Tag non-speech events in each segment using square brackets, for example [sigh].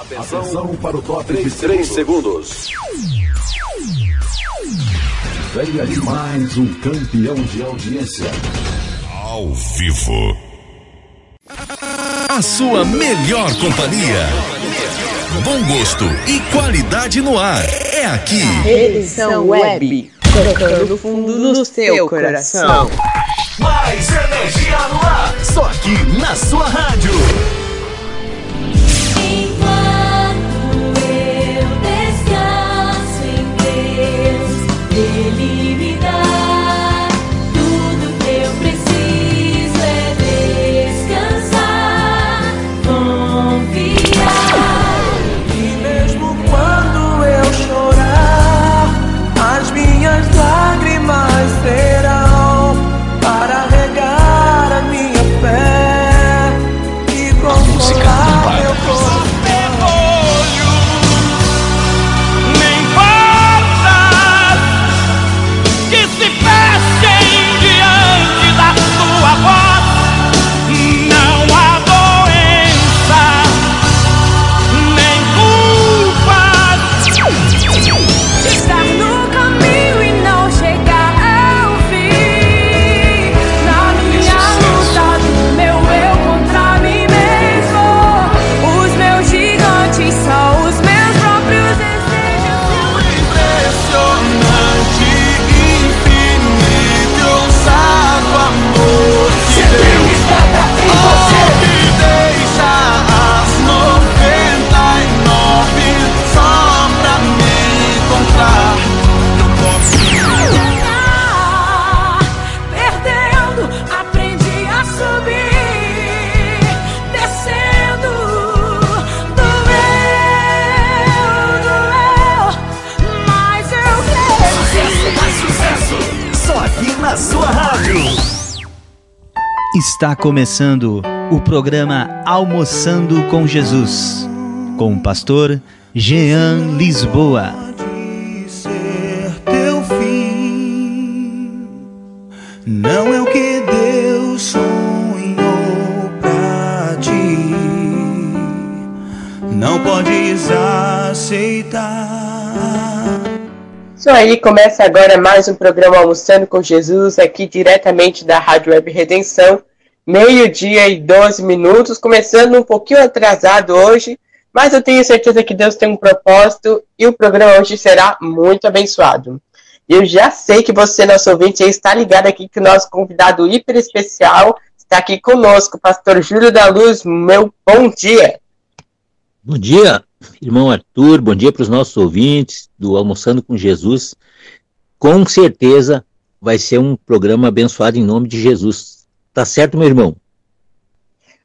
Atenção para o top de 3 segundos. Venha de mais um campeão de audiência. Ao vivo. A sua melhor companhia. Bom gosto e qualidade no ar. É aqui. Edição Web. Tocando no fundo do seu coração. Mais energia no ar. Só aqui na sua rádio. Está começando o programa Almoçando com Jesus, com o pastor Jean Lisboa. de ser teu fim. Não é o que Deus sonhou pra ti. Não podes aceitar. Isso aí, começa agora mais um programa Almoçando com Jesus, aqui diretamente da Rádio Web Redenção, meio-dia e 12 minutos, começando um pouquinho atrasado hoje, mas eu tenho certeza que Deus tem um propósito e o programa hoje será muito abençoado. Eu já sei que você, nosso ouvinte, está ligado aqui que o nosso convidado hiper especial está aqui conosco, pastor Júlio da Luz, meu bom dia. Bom dia, irmão Arthur, bom dia para os nossos ouvintes do Almoçando com Jesus. Com certeza vai ser um programa abençoado em nome de Jesus. Tá certo, meu irmão?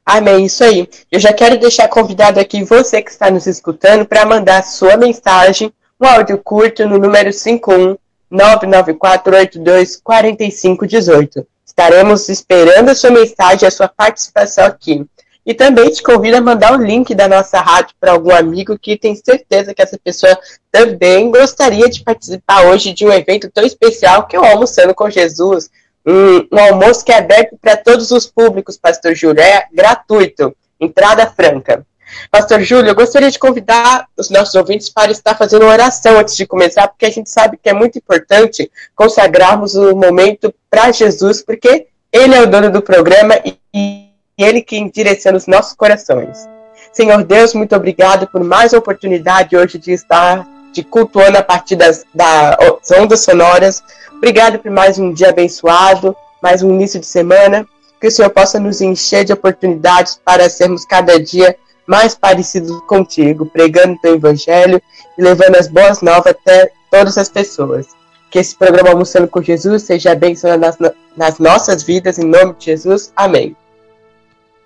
Amém, isso aí. Eu já quero deixar convidado aqui você que está nos escutando para mandar sua mensagem, um áudio curto no número 51 99482 4518. Estaremos esperando a sua mensagem, a sua participação aqui. E também te convido a mandar o link da nossa rádio para algum amigo que tem certeza que essa pessoa também gostaria de participar hoje de um evento tão especial que é o Almoçando com Jesus. Um, um almoço que é aberto para todos os públicos, Pastor Júlio, é gratuito, entrada franca. Pastor Júlio, eu gostaria de convidar os nossos ouvintes para estar fazendo uma oração antes de começar, porque a gente sabe que é muito importante consagrarmos o momento para Jesus, porque Ele é o dono do programa e, Ele quem direciona os nossos corações. Senhor Deus, muito obrigado por mais oportunidade hoje de estar te cultuando a partir das, das ondas sonoras. Obrigado por mais um dia abençoado, mais um início de semana. Que o Senhor possa nos encher de oportunidades para sermos cada dia mais parecidos contigo, pregando teu evangelho e levando as boas novas até todas as pessoas. Que esse programa Almoçando com Jesus seja abençoado nas, nas nossas vidas, em nome de Jesus. Amém.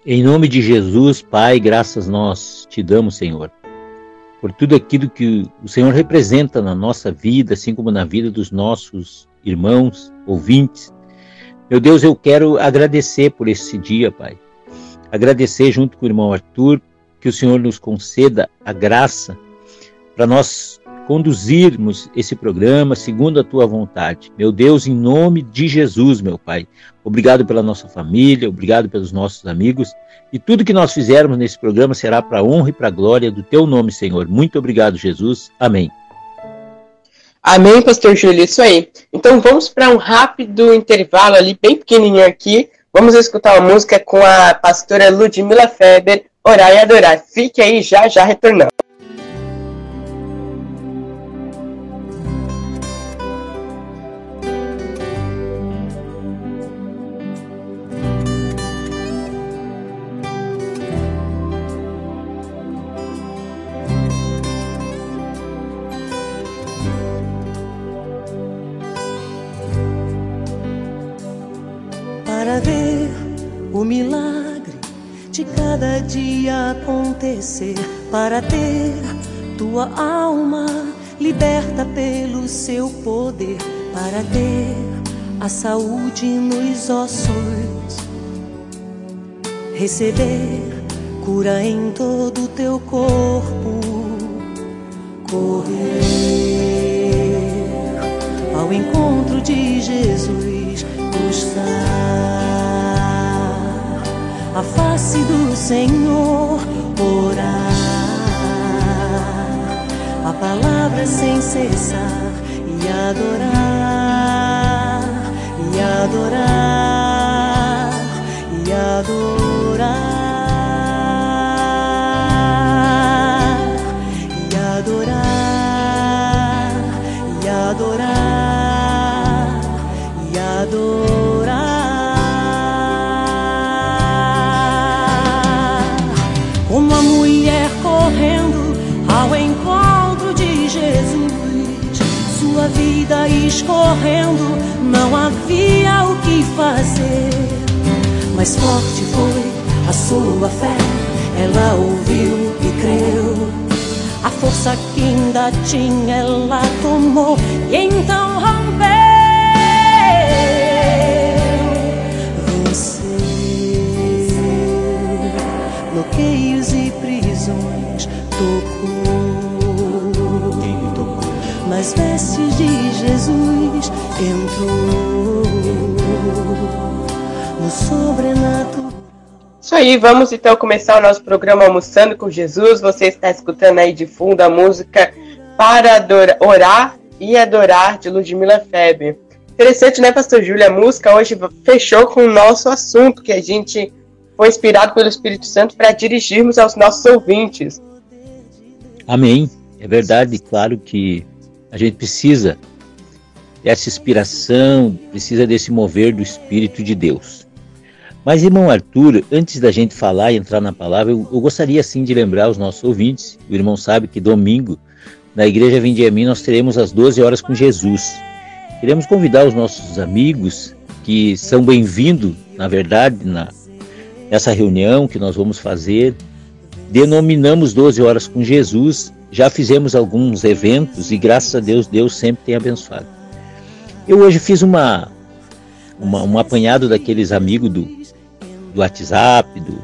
Em nome de Jesus, Pai, graças nós te damos, Senhor, por tudo aquilo que o Senhor representa na nossa vida, assim como na vida dos nossos irmãos, ouvintes. Meu Deus, eu quero agradecer por esse dia, Pai. Agradecer junto com o irmão Arthur que o Senhor nos conceda a graça para nós conduzirmos esse programa segundo a tua vontade. Meu Deus, em nome de Jesus, meu Pai. Obrigado pela nossa família, obrigado pelos nossos amigos. E tudo que nós fizermos nesse programa será para a honra e para a glória do teu nome, Senhor. Muito obrigado, Jesus. Amém. Amém, pastor Júlio, isso aí. Então vamos para um rápido intervalo ali, bem pequenininho aqui. Vamos escutar uma música com a pastora Ludmila Feber, Orar e Adorar. Fique aí, já já retornando. Para ter tua alma liberta pelo seu poder, para ter a saúde nos ossos, receber cura em todo o teu corpo, correr ao encontro de Jesus, buscar a face do Senhor, orar a palavra sem cessar e adorar, e adorar, e adorar, tinha, ela tomou e então rompeu. Venceu bloqueios e prisões, tocou. Quem me tocou? Nas vestes de Jesus entrou no sobrenatural. Isso aí, vamos então começar o nosso programa Almoçando com Jesus. Você está escutando aí de fundo a música Para Adora- Orar e Adorar de Ludmila Feber. Interessante, né, Pastor Júlio? A música hoje fechou com o nosso assunto, que a gente foi inspirado pelo Espírito Santo para dirigirmos aos nossos ouvintes. Amém. É verdade, claro que a gente precisa dessa inspiração, precisa desse mover do Espírito de Deus. Mas, irmão Arthur, antes da gente falar e entrar na palavra, eu, eu gostaria sim de lembrar os nossos ouvintes. O irmão sabe que domingo, na Igreja Vinde a Mim, nós teremos às 12 horas com Jesus. Queremos convidar os nossos amigos que são bem-vindos, na verdade, na, nessa reunião que nós vamos fazer. Denominamos 12 horas com Jesus. Já fizemos alguns eventos e graças a Deus, Deus sempre tem abençoado. Eu hoje fiz uma, uma um apanhado daqueles amigos do, do WhatsApp, do,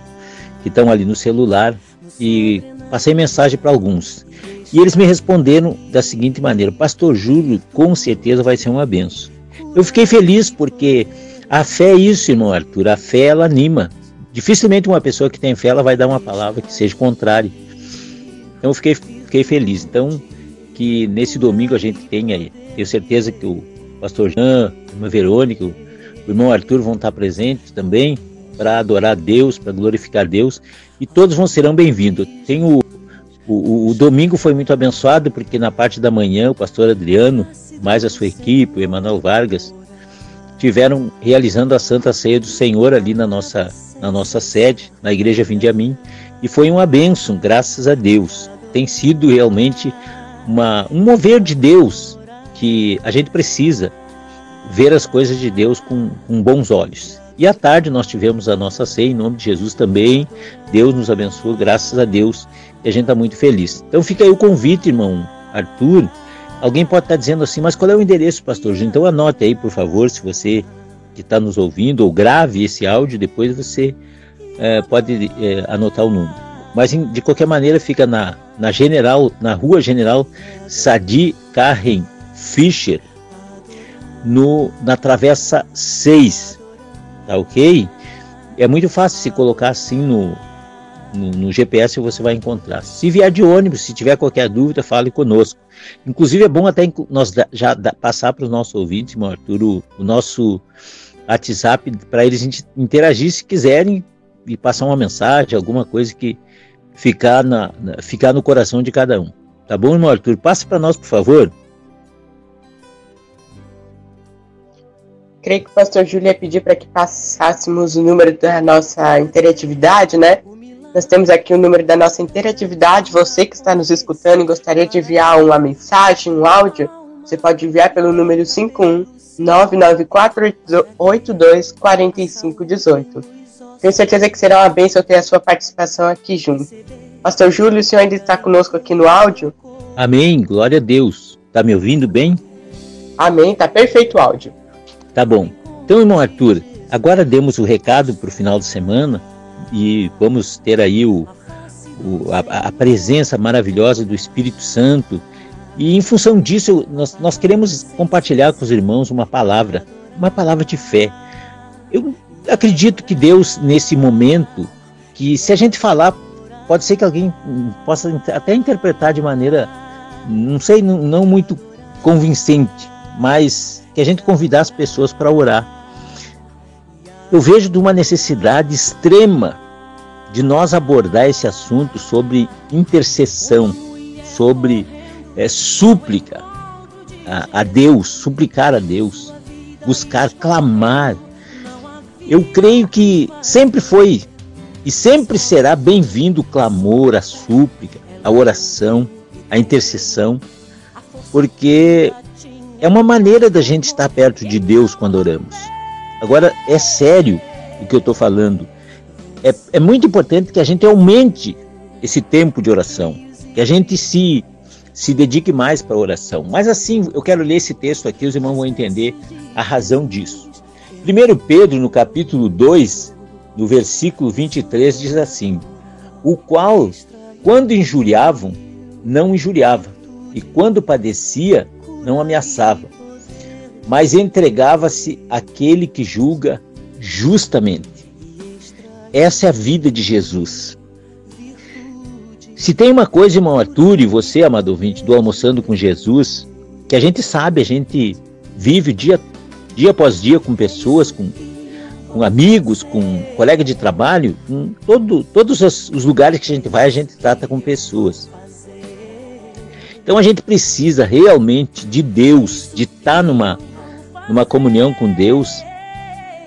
que estão ali no celular, e passei mensagem para alguns. E eles me responderam da seguinte maneira: Pastor Júlio, com certeza vai ser uma benção. Eu fiquei feliz porque a fé é isso, irmão Arthur. A fé ela anima. Dificilmente uma pessoa que tem fé ela vai dar uma palavra que seja contrária. Então eu fiquei, fiquei feliz. Então que nesse domingo a gente tenha aí. Tenho certeza que o pastor Jean, a irmã Verônica, o irmão Arthur vão estar presentes também para adorar Deus, para glorificar Deus, e todos vão serão bem-vindos. Tem o, o, o domingo foi muito abençoado porque na parte da manhã o pastor Adriano, mais a sua equipe, o Emanuel Vargas, tiveram realizando a Santa Ceia do Senhor ali na nossa na nossa sede, na igreja Vinde a Mim, e foi uma bênção, graças a Deus. Tem sido realmente uma, um mover de Deus que a gente precisa ver as coisas de Deus com, com bons olhos. E à tarde nós tivemos a nossa ceia em nome de Jesus também. Deus nos abençoou, graças a Deus, e a gente está muito feliz. Então fica aí o convite, irmão Arthur. Alguém pode estar dizendo assim, mas qual é o endereço, pastor? Então anote aí, por favor, se você que está nos ouvindo, ou grave esse áudio, depois você eh, pode eh, anotar o número. mas de qualquer maneira fica na, na General, na Rua General Sadi Karen Fischer, no, na Travessa 6, tá ok? É muito fácil se colocar assim no, no, no, GPS você vai encontrar. Se vier de ônibus, se tiver qualquer dúvida, fale conosco. Inclusive é bom até nós já passar para os nossos ouvintes, meu Arthur, o, o nosso WhatsApp para eles interagir se quiserem e passar uma mensagem, alguma coisa que ficar, na, na ficar no coração de cada um. Tá bom, irmão Arthur? Passe para nós, por favor. Creio que o pastor Júlio ia pedir para que passássemos o número da nossa interatividade, né? Nós temos aqui o número da nossa interatividade. Você que está nos escutando e gostaria de enviar uma mensagem, um áudio, você pode enviar pelo número 51 994824518. Tenho certeza que será uma bênção ter a sua participação aqui junto. Pastor Júlio, o senhor ainda está conosco aqui no áudio? Amém, glória a Deus. Tá me ouvindo bem? Amém, tá perfeito o áudio. Tá bom. Então, irmão Arthur, agora demos o recado para o final de semana e vamos ter aí o, o a, a, presença maravilhosa do Espírito Santo. E em função disso, nós, nós queremos compartilhar com os irmãos uma palavra, uma palavra de fé. Eu acredito que Deus, nesse momento, que se a gente falar, pode ser que alguém possa até interpretar de maneira, não sei, não, não muito convincente, mas que a gente convidar as pessoas para orar. Eu vejo de uma necessidade extrema de nós abordar esse assunto sobre intercessão, sobre é, súplica a, a Deus, suplicar a Deus, buscar, clamar. Eu creio que sempre foi e sempre será bem-vindo o clamor, a súplica, a oração, a intercessão, porque é uma maneira da gente estar perto de Deus quando oramos. Agora, é sério o que eu estou falando é, é muito importante que a gente aumente esse tempo de oração, que a gente se, se dedique mais para a oração. Mas assim, eu quero ler esse texto aqui, os irmãos vão entender a razão disso. 1 Pedro, no capítulo 2, no versículo 23, diz assim: O qual, quando injuriavam, não injuriava, e quando padecia, não ameaçava, mas entregava-se àquele que julga justamente. Essa é a vida de Jesus. Se tem uma coisa, irmão Arthur, e você, amado ouvinte, do Almoçando com Jesus, que a gente sabe, a gente vive dia, dia após dia com pessoas, com, com amigos, com colega de trabalho, com todo, todos os, os lugares que a gente vai, a gente trata com pessoas. Então a gente precisa realmente de Deus, de estar numa, numa comunhão com Deus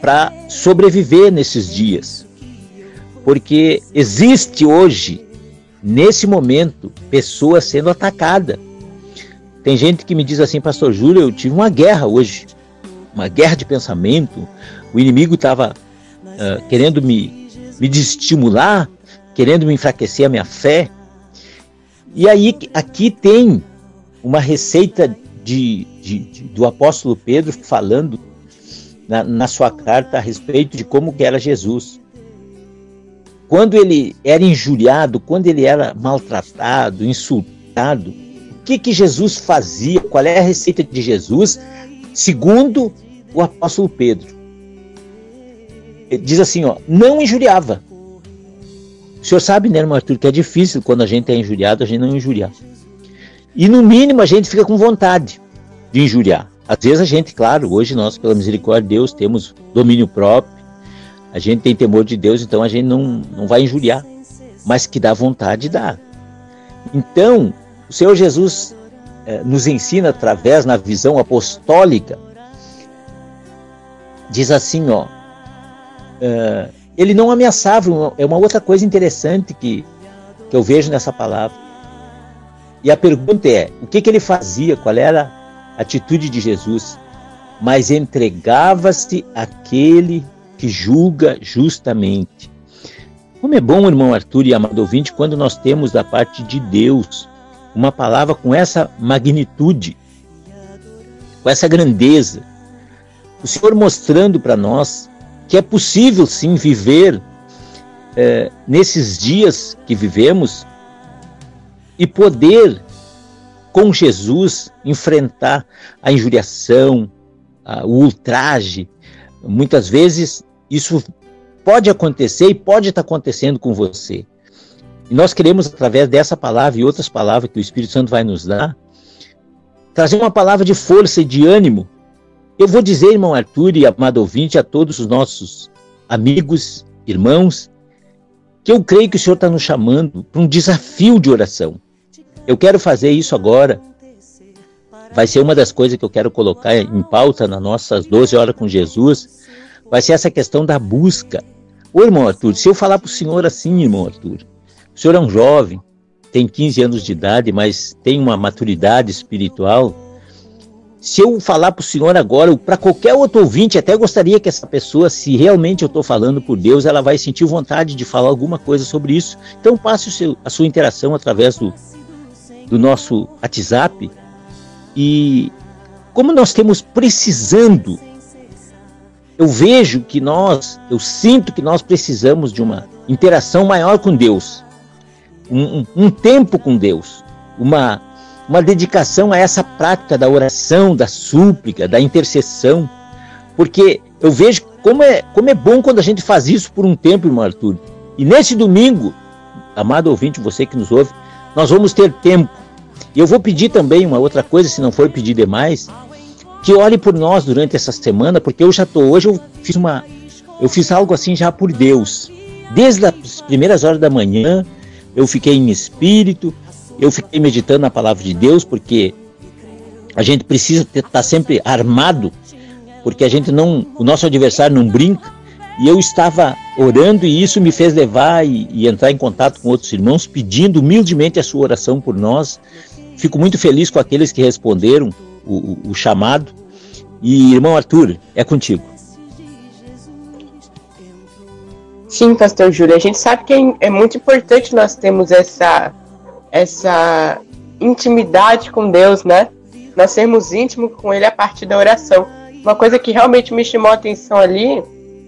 para sobreviver nesses dias porque existe hoje, nesse momento, pessoas sendo atacadas. Tem gente que me diz assim, Pastor Júlio, eu tive uma guerra hoje, uma guerra de pensamento. O inimigo estava uh, querendo me, me desestimular, querendo me enfraquecer a minha fé. E aí, aqui tem uma receita de, de, de, do apóstolo Pedro falando na, na sua carta a respeito de como que era Jesus quando ele era injuriado, quando ele era maltratado, insultado, o que, que Jesus fazia? Qual é a receita de Jesus? Segundo o apóstolo Pedro. Ele diz assim, ó, não injuriava. O senhor sabe, né, irmão Arthur, que é difícil quando a gente é injuriado, a gente não injuriar. E no mínimo a gente fica com vontade de injuriar. Às vezes a gente, claro, hoje nós, pela misericórdia de Deus, temos domínio próprio, a gente tem temor de Deus, então a gente não, não vai injuriar, mas que dá vontade, dá. Então, o Senhor Jesus eh, nos ensina através na visão apostólica, diz assim, ó, uh, ele não ameaçava, é uma outra coisa interessante que, que eu vejo nessa palavra. E a pergunta é, o que, que ele fazia, qual era a atitude de Jesus? Mas entregava-se àquele que julga justamente. Como é bom, irmão Arthur e amado ouvinte, quando nós temos da parte de Deus uma palavra com essa magnitude, com essa grandeza. O Senhor mostrando para nós que é possível sim viver é, nesses dias que vivemos e poder, com Jesus, enfrentar a injuriação, a, o ultraje. Muitas vezes isso pode acontecer e pode estar acontecendo com você. E nós queremos, através dessa palavra e outras palavras que o Espírito Santo vai nos dar, trazer uma palavra de força e de ânimo. Eu vou dizer, irmão Arthur e amado ouvinte, a todos os nossos amigos, irmãos, que eu creio que o Senhor está nos chamando para um desafio de oração. Eu quero fazer isso agora. Vai ser uma das coisas que eu quero colocar em pauta nas nossas 12 horas com Jesus. Vai ser essa questão da busca. Ô irmão Arthur, se eu falar para o senhor assim, irmão Arthur, o senhor é um jovem, tem 15 anos de idade, mas tem uma maturidade espiritual. Se eu falar para o senhor agora, para qualquer outro ouvinte, até gostaria que essa pessoa, se realmente eu estou falando por Deus, ela vai sentir vontade de falar alguma coisa sobre isso. Então passe seu, a sua interação através do, do nosso WhatsApp. E como nós temos precisando, eu vejo que nós, eu sinto que nós precisamos de uma interação maior com Deus um, um tempo com Deus, uma, uma dedicação a essa prática da oração, da súplica, da intercessão, porque eu vejo como é, como é bom quando a gente faz isso por um tempo, irmão Arthur. E nesse domingo, amado ouvinte, você que nos ouve, nós vamos ter tempo. E eu vou pedir também uma outra coisa, se não for pedir demais, que ore por nós durante essa semana, porque eu já estou hoje, eu fiz uma, eu fiz algo assim já por Deus. Desde as primeiras horas da manhã, eu fiquei em espírito, eu fiquei meditando na palavra de Deus, porque a gente precisa estar tá sempre armado, porque a gente não, o nosso adversário não brinca. E eu estava orando e isso me fez levar e, e entrar em contato com outros irmãos, pedindo humildemente a sua oração por nós. Fico muito feliz com aqueles que responderam o, o, o chamado. E irmão Arthur, é contigo. Sim, pastor Júlio, a gente sabe que é, é muito importante nós termos essa, essa intimidade com Deus, né? Nós sermos íntimos com Ele a partir da oração. Uma coisa que realmente me chamou a atenção ali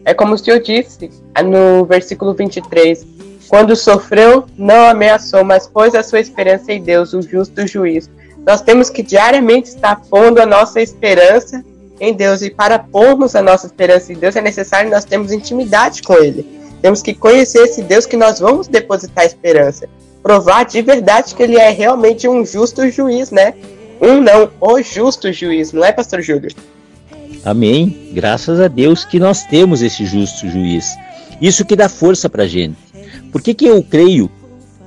é como o Senhor disse no versículo 23. Quando sofreu, não ameaçou, mas pôs a sua esperança em Deus, o justo juiz. Nós temos que diariamente estar pondo a nossa esperança em Deus. E para pormos a nossa esperança em Deus, é necessário nós termos intimidade com Ele. Temos que conhecer esse Deus que nós vamos depositar esperança. Provar de verdade que ele é realmente um justo juiz, né? Um não, o justo juiz, não é, pastor Júlio? Amém. Graças a Deus que nós temos esse justo juiz. Isso que dá força para gente. Por que, que eu creio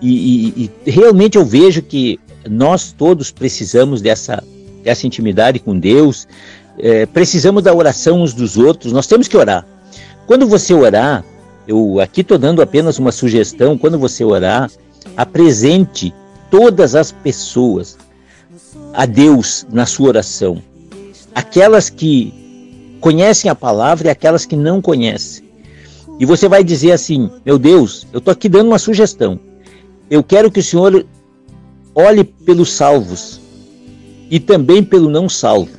e, e, e, realmente eu vejo que nós todos precisamos dessa, dessa intimidade com Deus, é, precisamos da oração uns dos outros, nós temos que orar. Quando você orar, eu aqui estou dando apenas uma sugestão. Quando você orar, apresente todas as pessoas a Deus na sua oração. Aquelas que conhecem a palavra e aquelas que não conhecem. E você vai dizer assim: Meu Deus, eu estou aqui dando uma sugestão. Eu quero que o Senhor olhe pelos salvos e também pelo não salvo.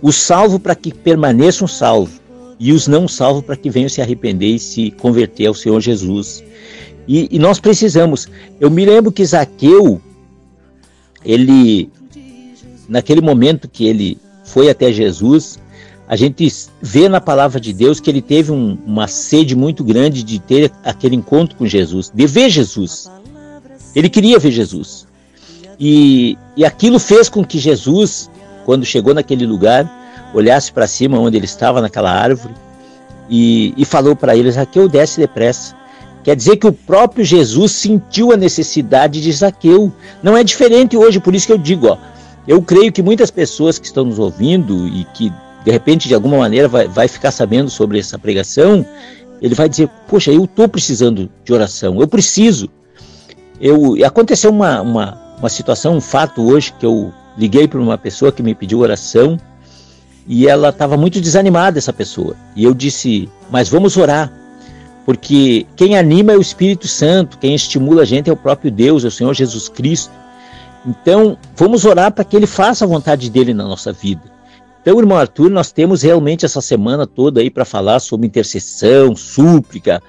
O salvo para que permaneçam salvos e os não salvos para que venham se arrepender e se converter ao Senhor Jesus. E, e, nós precisamos. Eu me lembro que Zaqueu, ele, naquele momento que ele foi até Jesus, a gente vê na palavra de Deus que ele teve um, uma sede muito grande de ter aquele encontro com Jesus, de ver Jesus. Ele queria ver Jesus. E, e aquilo fez com que Jesus, quando chegou naquele lugar, olhasse para cima onde ele estava naquela árvore e, e falou para ele: Zaqueu, desce depressa. Quer dizer que o próprio Jesus sentiu a necessidade de Zaqueu. Não é diferente hoje, por isso que eu digo, ó, eu creio que muitas pessoas que estão nos ouvindo e que de repente de alguma maneira vai, vai ficar sabendo sobre essa pregação, ele vai dizer: Poxa, eu estou precisando de oração, eu preciso. Eu, aconteceu uma, uma, uma situação, um fato hoje que eu liguei para uma pessoa que me pediu oração e ela estava muito desanimada, essa pessoa. E eu disse: Mas vamos orar, porque quem anima é o Espírito Santo, quem estimula a gente é o próprio Deus, é o Senhor Jesus Cristo. Então, vamos orar para que ele faça a vontade dele na nossa vida. Então, irmão Arthur, nós temos realmente essa semana toda aí para falar sobre intercessão, súplica,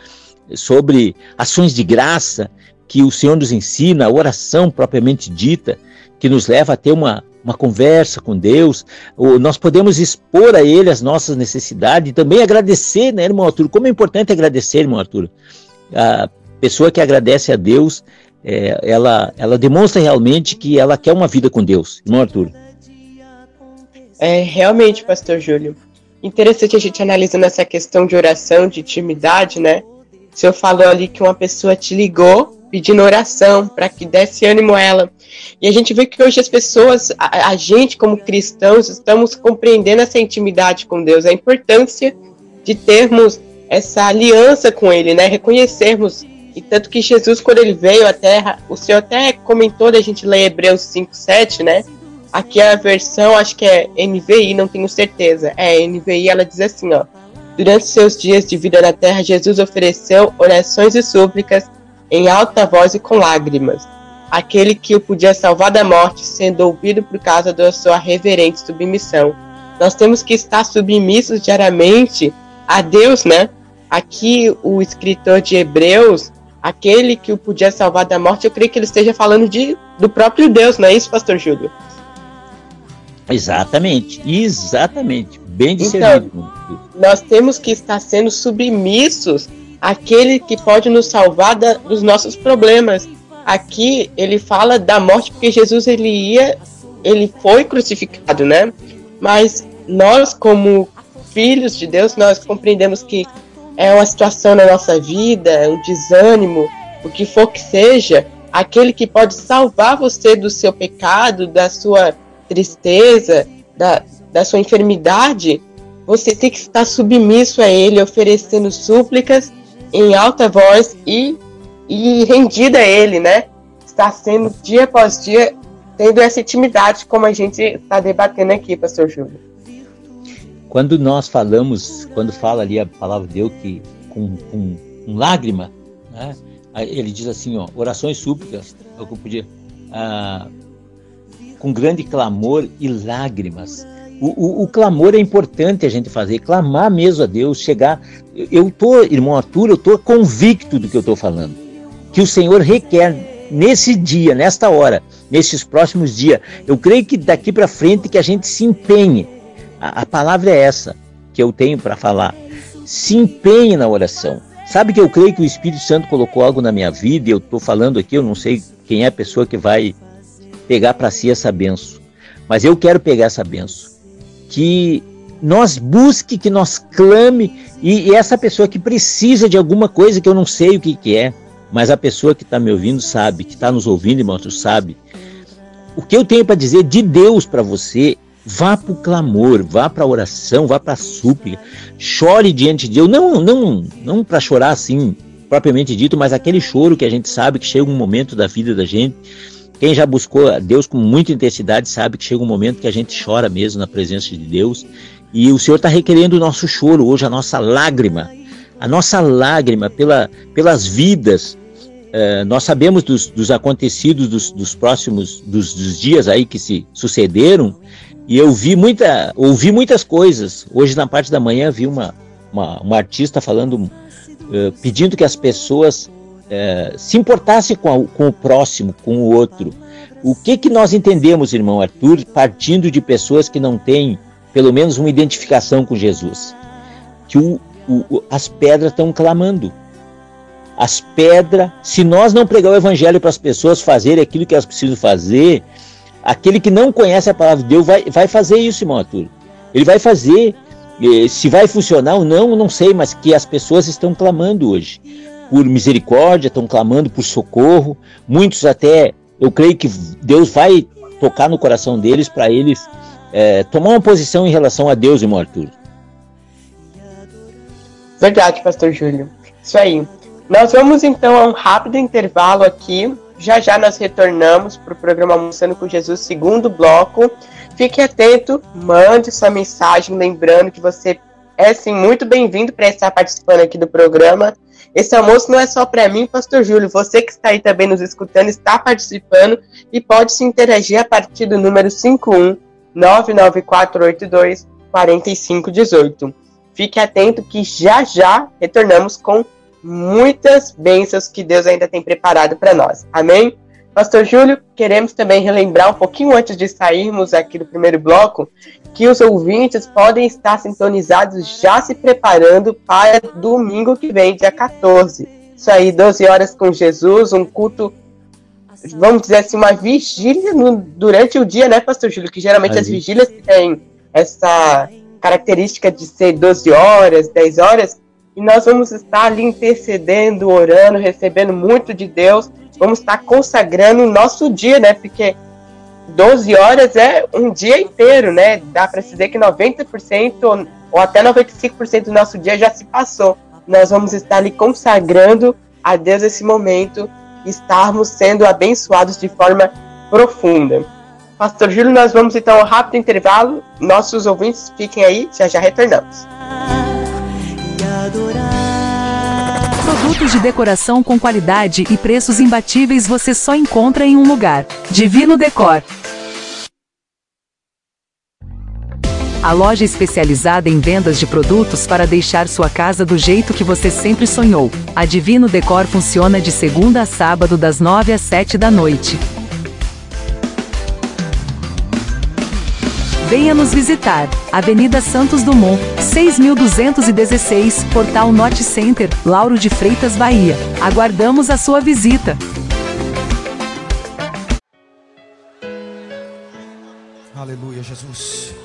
sobre ações de graça que o Senhor nos ensina, a oração propriamente dita, que nos leva a ter uma, uma conversa com Deus, nós podemos expor a Ele as nossas necessidades e também agradecer, né, irmão Arthur? Como é importante agradecer, irmão Arthur? A pessoa que agradece a Deus, é, ela, ela demonstra realmente que ela quer uma vida com Deus, irmão Arthur. É, realmente, pastor Júlio. Interessante a gente analisando essa questão de oração, de intimidade, né? O senhor falou ali que uma pessoa te ligou pedindo oração para que desse ânimo a ela. E a gente vê que hoje as pessoas, a, a, gente como cristãos, estamos compreendendo essa intimidade com Deus, a importância de termos essa aliança com Ele, né? Reconhecermos. E tanto que Jesus, quando ele veio à Terra, o Senhor até comentou da gente ler Hebreus 5, 7, né? Aqui a versão, acho que é NVI, não tenho certeza. É, NVI, ela diz assim, ó. Durante seus dias de vida na terra, Jesus ofereceu orações e súplicas em alta voz e com lágrimas. Aquele que o podia salvar da morte, sendo ouvido por causa da sua reverente submissão. Nós temos que estar submissos diariamente a Deus, né? Aqui o escritor de Hebreus, aquele que o podia salvar da morte, eu creio que ele esteja falando de, do próprio Deus, não é isso, pastor Júlio? Exatamente, exatamente. Bem discernido. Então, nós temos que estar sendo submissos àquele que pode nos salvar da, dos nossos problemas. Aqui ele fala da morte porque Jesus ele ia, ele foi crucificado, né? Mas nós como filhos de Deus, nós compreendemos que é uma situação na nossa vida, um desânimo, o que for que seja, aquele que pode salvar você do seu pecado, da sua tristeza, da, da sua enfermidade, você tem que estar submisso a Ele, oferecendo súplicas em alta voz e, e rendida a Ele, né? Está sendo dia após dia tendo essa intimidade, como a gente está debatendo aqui, Pastor Júlio. Quando nós falamos, quando fala ali a palavra de Deus que com, com, com lágrima, né? ele diz assim, ó, orações súplicas, é eu podia. Ah, com grande clamor e lágrimas. O, o, o, clamor é importante a gente fazer, clamar mesmo a Deus, chegar. Eu estou, irmão Arthur, eu estou convicto do que eu estou falando. Que o Senhor requer nesse dia, nesta hora, nesses próximos dias. Eu creio que daqui para frente que a gente se empenhe. A, a palavra é essa que eu tenho para falar. Se empenhe na oração. Sabe que eu creio que o Espírito Santo colocou algo na minha vida, e eu estou falando aqui, eu não sei quem é a pessoa que vai pegar para si essa benção. Mas eu quero pegar essa benção. Que nós busque, que nós clame, e, e, essa pessoa que precisa de alguma coisa que eu não sei o que, que é, mas a pessoa que está me ouvindo sabe, que está nos ouvindo, irmãos, sabe. O que eu tenho para dizer de Deus para você, vá para o clamor, vá para a oração, vá para a súplica, chore diante de Deus, não, não, não para chorar assim, propriamente dito, mas aquele choro que a gente sabe que chega um momento da vida da gente. Quem já buscou a Deus com muita intensidade sabe que chega um momento que a gente chora mesmo na presença de Deus. E o Senhor está requerendo o nosso choro hoje, a nossa lágrima, a nossa lágrima pela, pelas vidas. Uh, nós sabemos dos, dos acontecidos dos, dos próximos dos, dos, dias aí que se sucederam e eu vi muita, ouvi muitas coisas. Hoje na parte da manhã vi uma, uma, uma artista falando, uh, pedindo que as pessoas é, se importasse com, a, com o próximo, com o outro. O que, que nós entendemos, irmão Arthur, partindo de pessoas que não têm pelo menos uma identificação com Jesus? Que o, o, as pedras estão clamando. As pedras, se nós não pregar o evangelho para as pessoas fazerem aquilo que elas precisam fazer, aquele que não conhece a palavra de Deus vai, vai fazer isso, irmão Arthur. Ele vai fazer. Se vai funcionar ou não, não sei, mas que as pessoas estão clamando hoje por misericórdia, estão clamando por socorro. Muitos até, eu creio que Deus vai tocar no coração deles para eles é, tomar uma posição em relação a Deus, irmão Arthur. Verdade, pastor Júlio. Isso aí. Nós vamos então a um rápido intervalo aqui. Já já nós retornamos para o programa Almoçando com Jesus, segundo bloco. Fique atento, mande sua mensagem, lembrando que você é sim muito bem-vindo para estar participando aqui do programa. Esse almoço não é só para mim, Pastor Júlio. Você que está aí também nos escutando, está participando e pode se interagir a partir do número 51 99482 4518. Fique atento que já já retornamos com muitas bênçãos que Deus ainda tem preparado para nós. Amém? Pastor Júlio, queremos também relembrar um pouquinho antes de sairmos aqui do primeiro bloco que os ouvintes podem estar sintonizados já se preparando para domingo que vem, dia 14. Isso aí, 12 horas com Jesus, um culto, vamos dizer assim, uma vigília no, durante o dia, né, Pastor Júlio? Que geralmente Ali. as vigílias têm essa característica de ser 12 horas, 10 horas, e nós vamos estar ali intercedendo, orando, recebendo muito de Deus vamos estar consagrando o nosso dia, né? Porque 12 horas é um dia inteiro, né? Dá para dizer que 90% ou até 95% do nosso dia já se passou. Nós vamos estar ali consagrando a Deus esse momento, estarmos sendo abençoados de forma profunda. Pastor Júlio, nós vamos então ao rápido intervalo. Nossos ouvintes fiquem aí, já já retornamos. Adorar. Produtos de decoração com qualidade e preços imbatíveis você só encontra em um lugar. Divino Decor. A loja especializada em vendas de produtos para deixar sua casa do jeito que você sempre sonhou. A Divino Decor funciona de segunda a sábado das 9 às 7 da noite. Venha nos visitar. Avenida Santos Dumont, 6216, Portal Norte Center, Lauro de Freitas, Bahia. Aguardamos a sua visita. Aleluia, Jesus.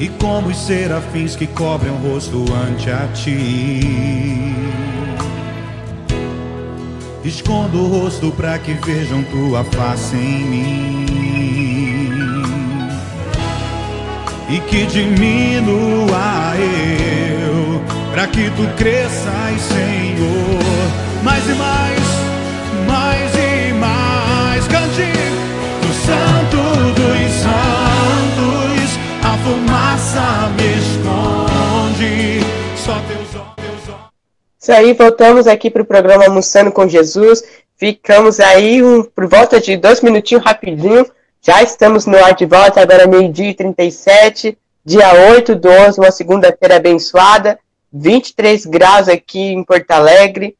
E como os serafins que cobrem o rosto ante a Ti. Escondo o rosto para que vejam tua face em mim. E que diminua eu, para que tu cresças, Senhor, Isso aí, voltamos aqui para o programa Almoçando com Jesus. Ficamos aí um, por volta de dois minutinhos rapidinho. Já estamos no ar de volta, agora meio-dia e 37, dia 8 do 11, uma segunda-feira abençoada. 23 graus aqui em Porto Alegre.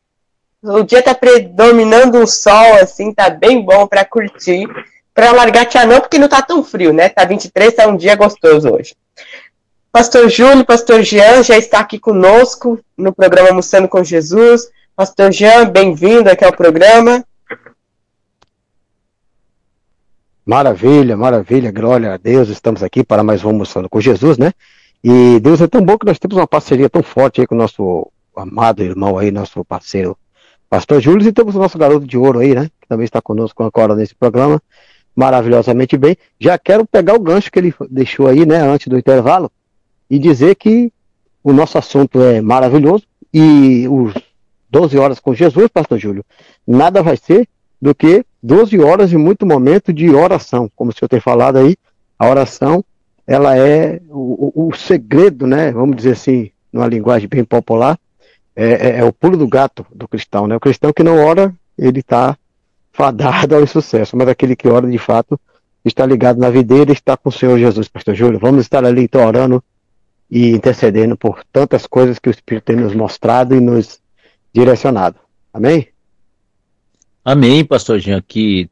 O dia está predominando um sol, assim, tá bem bom para curtir. Para largar tia não, porque não tá tão frio, né? Tá 23, tá um dia gostoso hoje. Pastor Júlio, Pastor Jean já está aqui conosco no programa Almoçando com Jesus. Pastor Jean, bem-vindo aqui ao programa. Maravilha, maravilha, glória a Deus, estamos aqui para mais um Almoçando com Jesus, né? E Deus é tão bom que nós temos uma parceria tão forte aí com o nosso amado irmão aí, nosso parceiro Pastor Júlio, e temos o nosso garoto de ouro aí, né? Que também está conosco agora nesse programa, maravilhosamente bem. Já quero pegar o gancho que ele deixou aí, né, antes do intervalo, e dizer que o nosso assunto é maravilhoso e os 12 horas com Jesus, Pastor Júlio, nada vai ser do que 12 horas e muito momento de oração, como o senhor tem falado aí, a oração, ela é o, o segredo, né, vamos dizer assim, numa linguagem bem popular, é, é, é, o pulo do gato do cristão, né, o cristão que não ora, ele está fadado ao sucesso, mas aquele que ora de fato está ligado na videira, está com o Senhor Jesus, Pastor Júlio, vamos estar ali então orando e intercedendo por tantas coisas que o Espírito tem nos mostrado e nos direcionado. Amém? Amém, pastor Jean, que,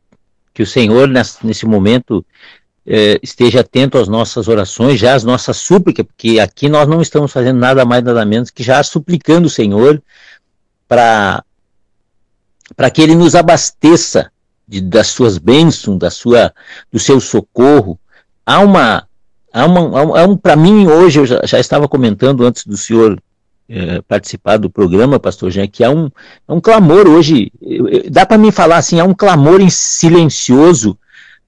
que o Senhor nesse, nesse momento eh, esteja atento às nossas orações, já às nossas súplicas, porque aqui nós não estamos fazendo nada mais, nada menos que já suplicando o Senhor para que Ele nos abasteça de, das suas bênçãos, da sua, do seu socorro. Há uma, há uma, há um, para mim hoje, eu já, já, estava comentando antes do senhor é, participar do programa, pastor Jean, que há um, há um clamor hoje, dá para mim falar assim, há um clamor silencioso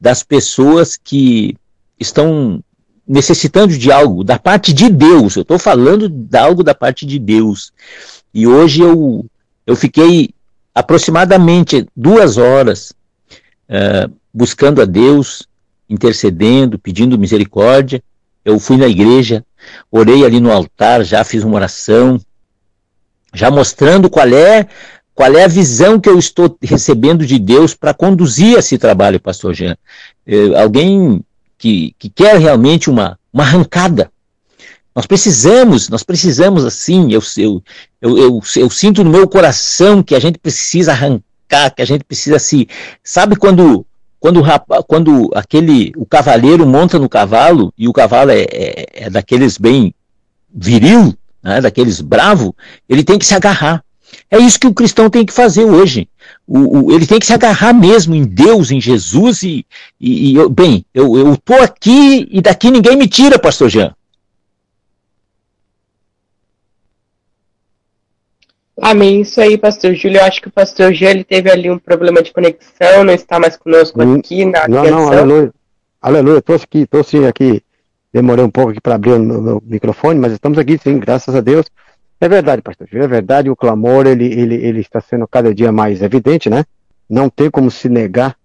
das pessoas que estão necessitando de algo da parte de Deus. Eu estou falando de algo da parte de Deus. E hoje eu, eu fiquei aproximadamente duas horas uh, buscando a Deus, intercedendo, pedindo misericórdia. Eu fui na igreja, orei ali no altar, já fiz uma oração, já mostrando qual é qual é a visão que eu estou recebendo de Deus para conduzir esse trabalho, pastor Jean. Uh, alguém que, que quer realmente uma, uma arrancada. Nós precisamos, nós precisamos assim, eu, eu, eu, eu, eu sinto no meu coração que a gente precisa arrancar, que a gente precisa se. Sabe quando quando, quando aquele o cavaleiro monta no cavalo e o cavalo é, é, é daqueles bem viril, né, daqueles bravo, ele tem que se agarrar. É isso que o cristão tem que fazer hoje. O, o, ele tem que se agarrar mesmo em Deus, em Jesus e, e, e eu, bem, eu estou aqui e daqui ninguém me tira, pastor Jean. Amém. Isso aí, pastor Júlio. Eu acho que o pastor ele teve ali um problema de conexão, não está mais conosco hum, aqui na Não, não, aleluia. Aleluia, estou aqui, estou sim aqui. Demorei um pouco aqui para abrir o meu microfone, mas estamos aqui sim, graças a Deus. É verdade, pastor Júlio, é verdade, o clamor ele, ele, ele está sendo cada dia mais evidente, né? Não tem como se negar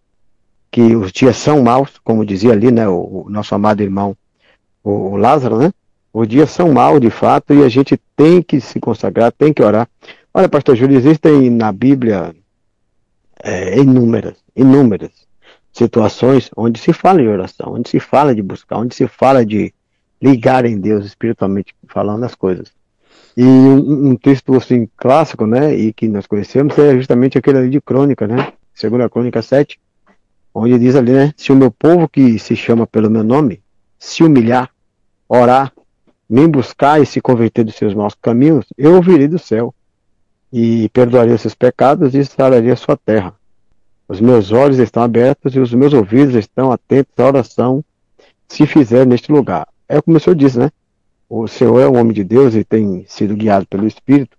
que os dias são maus, como dizia ali, né, o, o nosso amado irmão, o, o, Lázaro, né? Os dias são maus, de fato, e a gente tem que se consagrar, tem que orar. Olha, pastor Júlio, existem na Bíblia é, inúmeras, inúmeras situações onde se fala em oração, onde se fala de buscar, onde se fala de ligar em Deus espiritualmente falando as coisas. E um, um, texto assim clássico, né, e que nós conhecemos é justamente aquele ali de Crônica, né, segunda Crônica 7, onde diz ali, né, se o meu povo que se chama pelo meu nome se humilhar, orar, me buscar e se converter dos seus maus caminhos, eu ouvirei do céu e perdoaria seus pecados e sararia sua terra. Os meus olhos estão abertos e os meus ouvidos estão atentos à oração se fizer neste lugar. É como o senhor disse, né? o Senhor é um homem de Deus e tem sido guiado pelo Espírito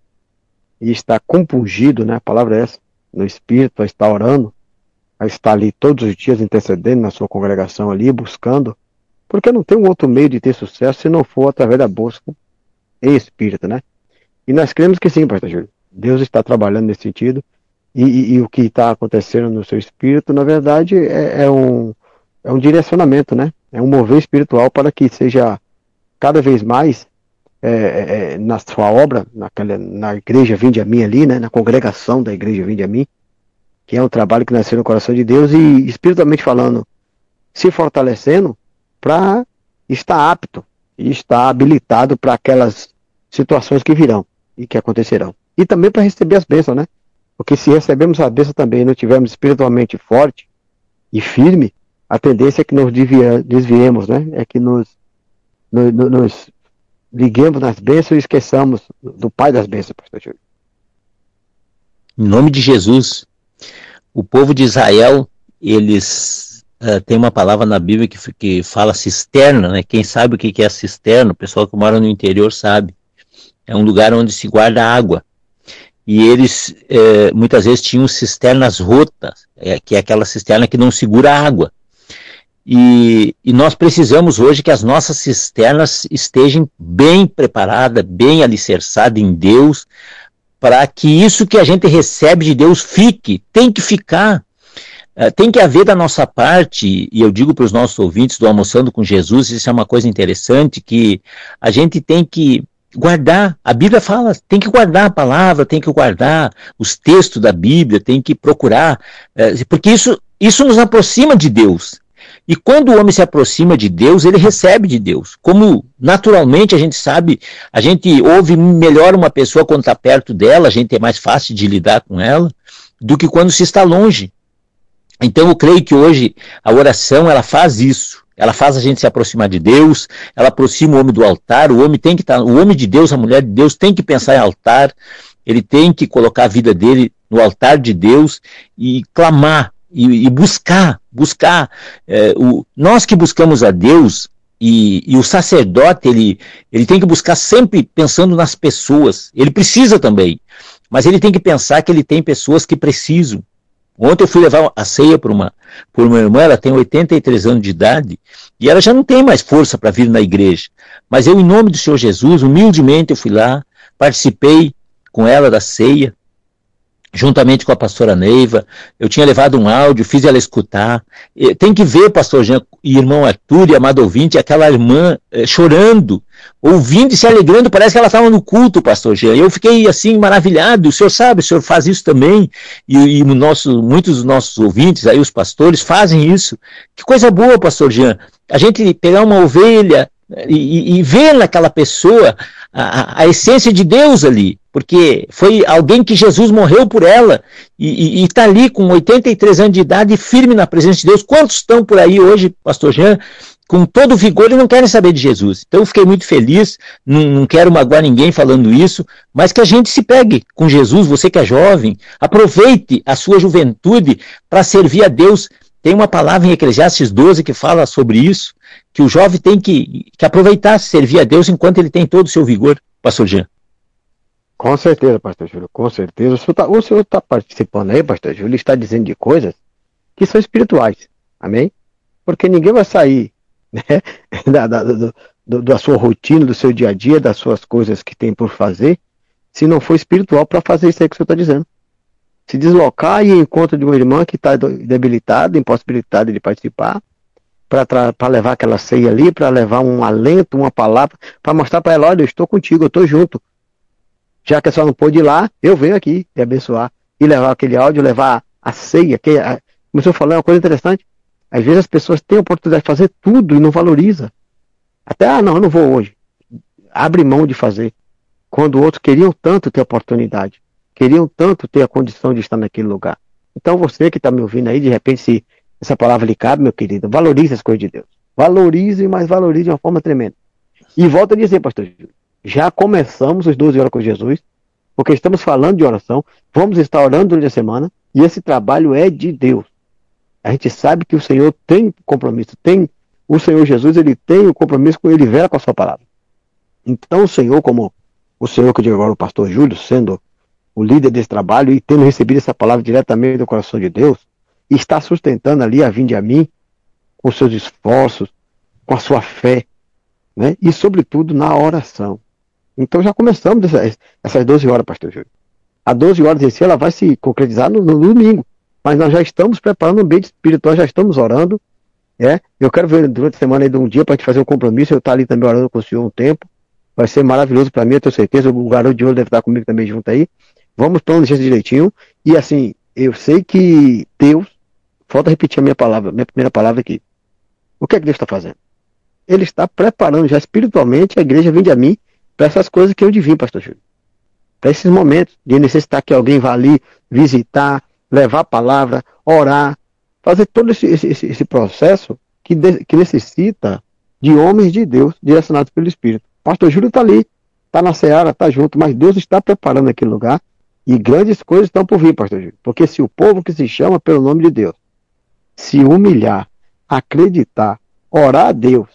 e está compungido, né? A palavra é essa, no Espírito, a estar orando, a estar ali todos os dias intercedendo na sua congregação ali, buscando, porque não tem um outro meio de ter sucesso se não for através da busca em Espírito, né? E nós cremos que sim, pastor Júlio. Deus está trabalhando nesse sentido e, e, e o que está acontecendo no seu Espírito, na verdade, é, é um, é um direcionamento, né? É um mover espiritual para que seja cada vez mais é, é, é, na sua obra, naquela, na igreja Vinde a mim ali, né, na congregação da igreja Vinde a mim, que é um trabalho que nasceu no coração de Deus e espiritualmente falando, se fortalecendo para estar apto e estar habilitado para aquelas situações que virão e que acontecerão. E também para receber as bênçãos, né? Porque se recebemos a bênção também e não tivermos espiritualmente forte e firme, a tendência é que nos desviemos, né? É que nos nos, nos liguemos nas bênçãos e esqueçamos do Pai das bênçãos, pastor Júlio. Em nome de Jesus, o povo de Israel, eles uh, têm uma palavra na Bíblia que, que fala cisterna, né? Quem sabe o que é cisterna, o pessoal que mora no interior sabe. É um lugar onde se guarda água. E eles eh, muitas vezes tinham cisternas rotas, é, que é aquela cisterna que não segura água. E, e, nós precisamos hoje que as nossas cisternas estejam bem preparadas, bem alicerçadas em Deus, para que isso que a gente recebe de Deus fique, tem que ficar. Uh, tem que haver da nossa parte, e eu digo para os nossos ouvintes do Almoçando com Jesus, isso é uma coisa interessante, que a gente tem que guardar, a Bíblia fala, tem que guardar a palavra, tem que guardar os textos da Bíblia, tem que procurar, uh, porque isso, isso nos aproxima de Deus. E quando o homem se aproxima de Deus, ele recebe de Deus. Como naturalmente a gente sabe, a gente ouve melhor uma pessoa quando está perto dela, a gente é mais fácil de lidar com ela, do que quando se está longe. Então eu creio que hoje a oração ela faz isso. Ela faz a gente se aproximar de Deus, ela aproxima o homem do altar, o homem tem que estar, tá, o homem de Deus, a mulher de Deus tem que pensar em altar, ele tem que colocar a vida dele no altar de Deus e clamar e, e buscar, buscar. É, o, nós que buscamos a Deus, e, e, o sacerdote, ele, ele tem que buscar sempre pensando nas pessoas. Ele precisa também, mas ele tem que pensar que ele tem pessoas que precisam. Ontem eu fui levar a ceia para uma, por uma irmã, ela tem 83 anos de idade, e ela já não tem mais força para vir na igreja. Mas eu, em nome do Senhor Jesus, humildemente eu fui lá, participei com ela da ceia, juntamente com a pastora Neiva. Eu tinha levado um áudio, fiz ela escutar. Tem que ver, pastor Jean e irmão Arthur e amado ouvinte, aquela irmã eh, chorando, ouvindo e se alegrando, parece que ela estava no culto, pastor Jean. Eu fiquei assim maravilhado. O senhor sabe, o senhor faz isso também, e, e nosso, muitos dos nossos ouvintes, aí os pastores, fazem isso. Que coisa boa, pastor Jean. A gente pegar uma ovelha e, e ver naquela pessoa a, a, essência de Deus ali, porque foi alguém que Jesus morreu por ela e está ali com 83 anos de idade firme na presença de Deus. Quantos estão por aí hoje, pastor Jean, com todo vigor e não querem saber de Jesus? Então eu fiquei muito feliz, não, não quero magoar ninguém falando isso, mas que a gente se pegue com Jesus, você que é jovem, aproveite a sua juventude para servir a Deus. Tem uma palavra em Eclesiastes 12 que fala sobre isso, que o jovem tem que, que aproveitar, servir a Deus enquanto ele tem todo o seu vigor, pastor Jean. Com certeza, pastor Júlio, com certeza. O senhor está tá participando aí, pastor Júlio, está dizendo de coisas que são espirituais, amém? Porque ninguém vai sair né, [laughs] da, da, do, da sua rotina, do seu dia a dia, das suas coisas que tem por fazer, se não for espiritual para fazer isso aí que o senhor está dizendo. Se deslocar e ir em de uma irmã que está debilitada, impossibilitada de participar, para levar aquela ceia ali, para levar um alento, uma palavra, para mostrar para ela, olha, eu estou contigo, eu estou junto. Já que a senhora não pôde ir lá, eu venho aqui e abençoar. E levar aquele áudio, levar a ceia, que a, o senhor falou, é uma coisa interessante. Às vezes as pessoas têm a oportunidade de fazer tudo e não valoriza. Até, ah, não, eu não vou hoje. Abre mão de fazer. Quando outros queriam tanto ter oportunidade, queriam tanto ter a condição de estar naquele lugar. Então você que está me ouvindo aí, de repente, se essa palavra lhe cabe, meu querido. Valorize as coisas de Deus. Valorize, mas valorize de uma forma tremenda. E volto a dizer, pastor Júlio, já começamos os 12 horas com Jesus, porque estamos falando de oração, vamos estar orando durante a semana, e esse trabalho é de Deus. A gente sabe que o Senhor tem compromisso, tem o Senhor Jesus, ele tem o compromisso com ele vera com a sua palavra. Então o Senhor, como o Senhor que eu digo agora, o pastor Júlio, sendo o líder desse trabalho e tendo recebido essa palavra diretamente do coração de Deus, está sustentando ali a vinde a mim com seus esforços, com a sua fé, né? e sobretudo na oração. Então já começamos essas, essas 12 horas, pastor Júlio. A 12 horas em si ela vai se concretizar no, no domingo, mas nós já estamos preparando o ambiente espiritual, já estamos orando. É? Eu quero ver durante a semana de um dia para gente fazer um compromisso, eu estar ali também orando com o senhor um tempo. Vai ser maravilhoso para mim, eu tenho certeza. O garoto de ouro deve estar comigo também junto aí. Vamos planejar direitinho. E assim, eu sei que Deus Falta repetir a minha palavra, minha primeira palavra aqui. O que é que Deus está fazendo? Ele está preparando já espiritualmente a igreja vem a mim para essas coisas que eu devia, pastor Júlio. Para esses momentos de necessitar que alguém vá ali visitar, levar a palavra, orar, fazer todo esse, esse, esse processo que, de, que necessita de homens de Deus direcionados pelo Espírito. Pastor Júlio está ali, está na seara, está junto, mas Deus está preparando aquele lugar e grandes coisas estão por vir, pastor Júlio. Porque se o povo que se chama pelo nome de Deus se humilhar, acreditar, orar a Deus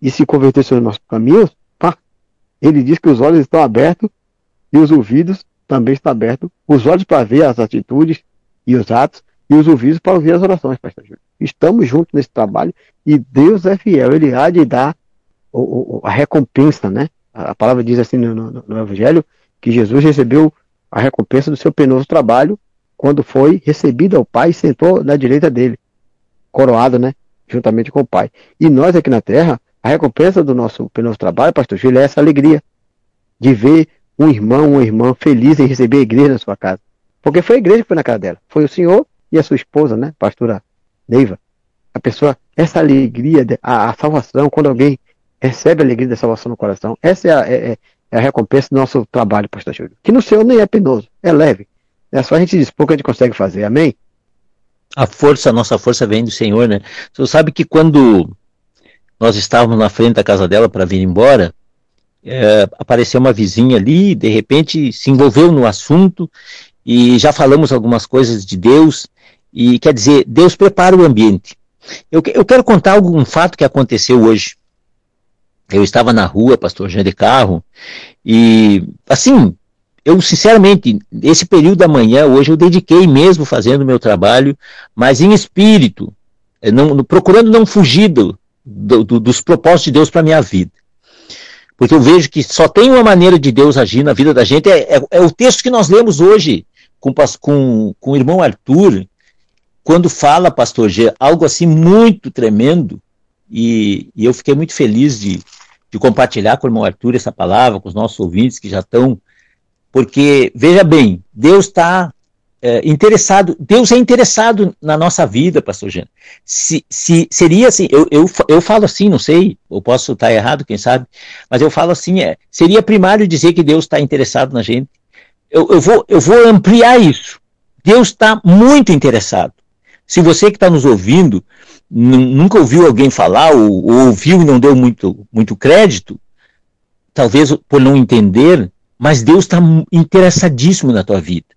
e se converter sobre nossos caminhos, pá, ele diz que os olhos estão abertos e os ouvidos também estão abertos. Os olhos para ver as atitudes e os atos e os ouvidos para ouvir as orações, pastor Júlio. Estamos juntos nesse trabalho e Deus é fiel, ele há de dar o, o, a recompensa, né? A, palavra diz assim no, no, no Evangelho que Jesus recebeu a recompensa do seu penoso trabalho quando foi recebido ao Pai e sentou na direita dele coroado, né? Juntamente com o Pai. E nós aqui na Terra, a recompensa do nosso, pelo nosso trabalho, pastor Júlio, é essa alegria de ver um irmão, uma irmã feliz em receber a igreja na sua casa. Porque foi a igreja que foi na casa dela. Foi o senhor e a sua esposa, né? Pastora Neiva. A pessoa, essa alegria, a, a salvação, quando alguém recebe a alegria da salvação no coração, essa é a, é, é, é a recompensa do nosso trabalho, pastor Júlio. Que no Senhor nem é penoso, é leve. É só a gente dispor que a gente consegue fazer. Amém? a força, a nossa força vem do Senhor, né? Você sabe que quando nós estávamos na frente da casa dela para vir embora, é, apareceu uma vizinha ali, de repente se envolveu no assunto e já falamos algumas coisas de Deus e quer dizer, Deus prepara o ambiente. Eu, eu quero contar algum fato que aconteceu hoje. Eu estava na rua, pastor Jean de carro, e assim, eu sinceramente, esse período da manhã, hoje eu dediquei mesmo fazendo o meu trabalho, mas em espírito, eh, não, procurando não fugir do, do, dos propósitos de Deus para a minha vida. Porque eu vejo que só tem uma maneira de Deus agir na vida da gente, é, é, é o texto que nós lemos hoje com, com, com o irmão Arthur, quando fala, pastor G, algo assim muito tremendo, e, e eu fiquei muito feliz de, de compartilhar com o irmão Arthur essa palavra, com os nossos ouvintes que já estão. Porque, veja bem, Deus está é, interessado, Deus é interessado na nossa vida, pastor Jean. Se, se seria assim, eu, eu, eu falo assim, não sei, eu posso estar errado, quem sabe, mas eu falo assim, é, seria primário dizer que Deus está interessado na gente. Eu, eu, vou, eu vou ampliar isso. Deus está muito interessado. Se você que está nos ouvindo nunca ouviu alguém falar ou, ou, ouviu e não deu muito, muito crédito, talvez por não entender, mas Deus está interessadíssimo na tua vida.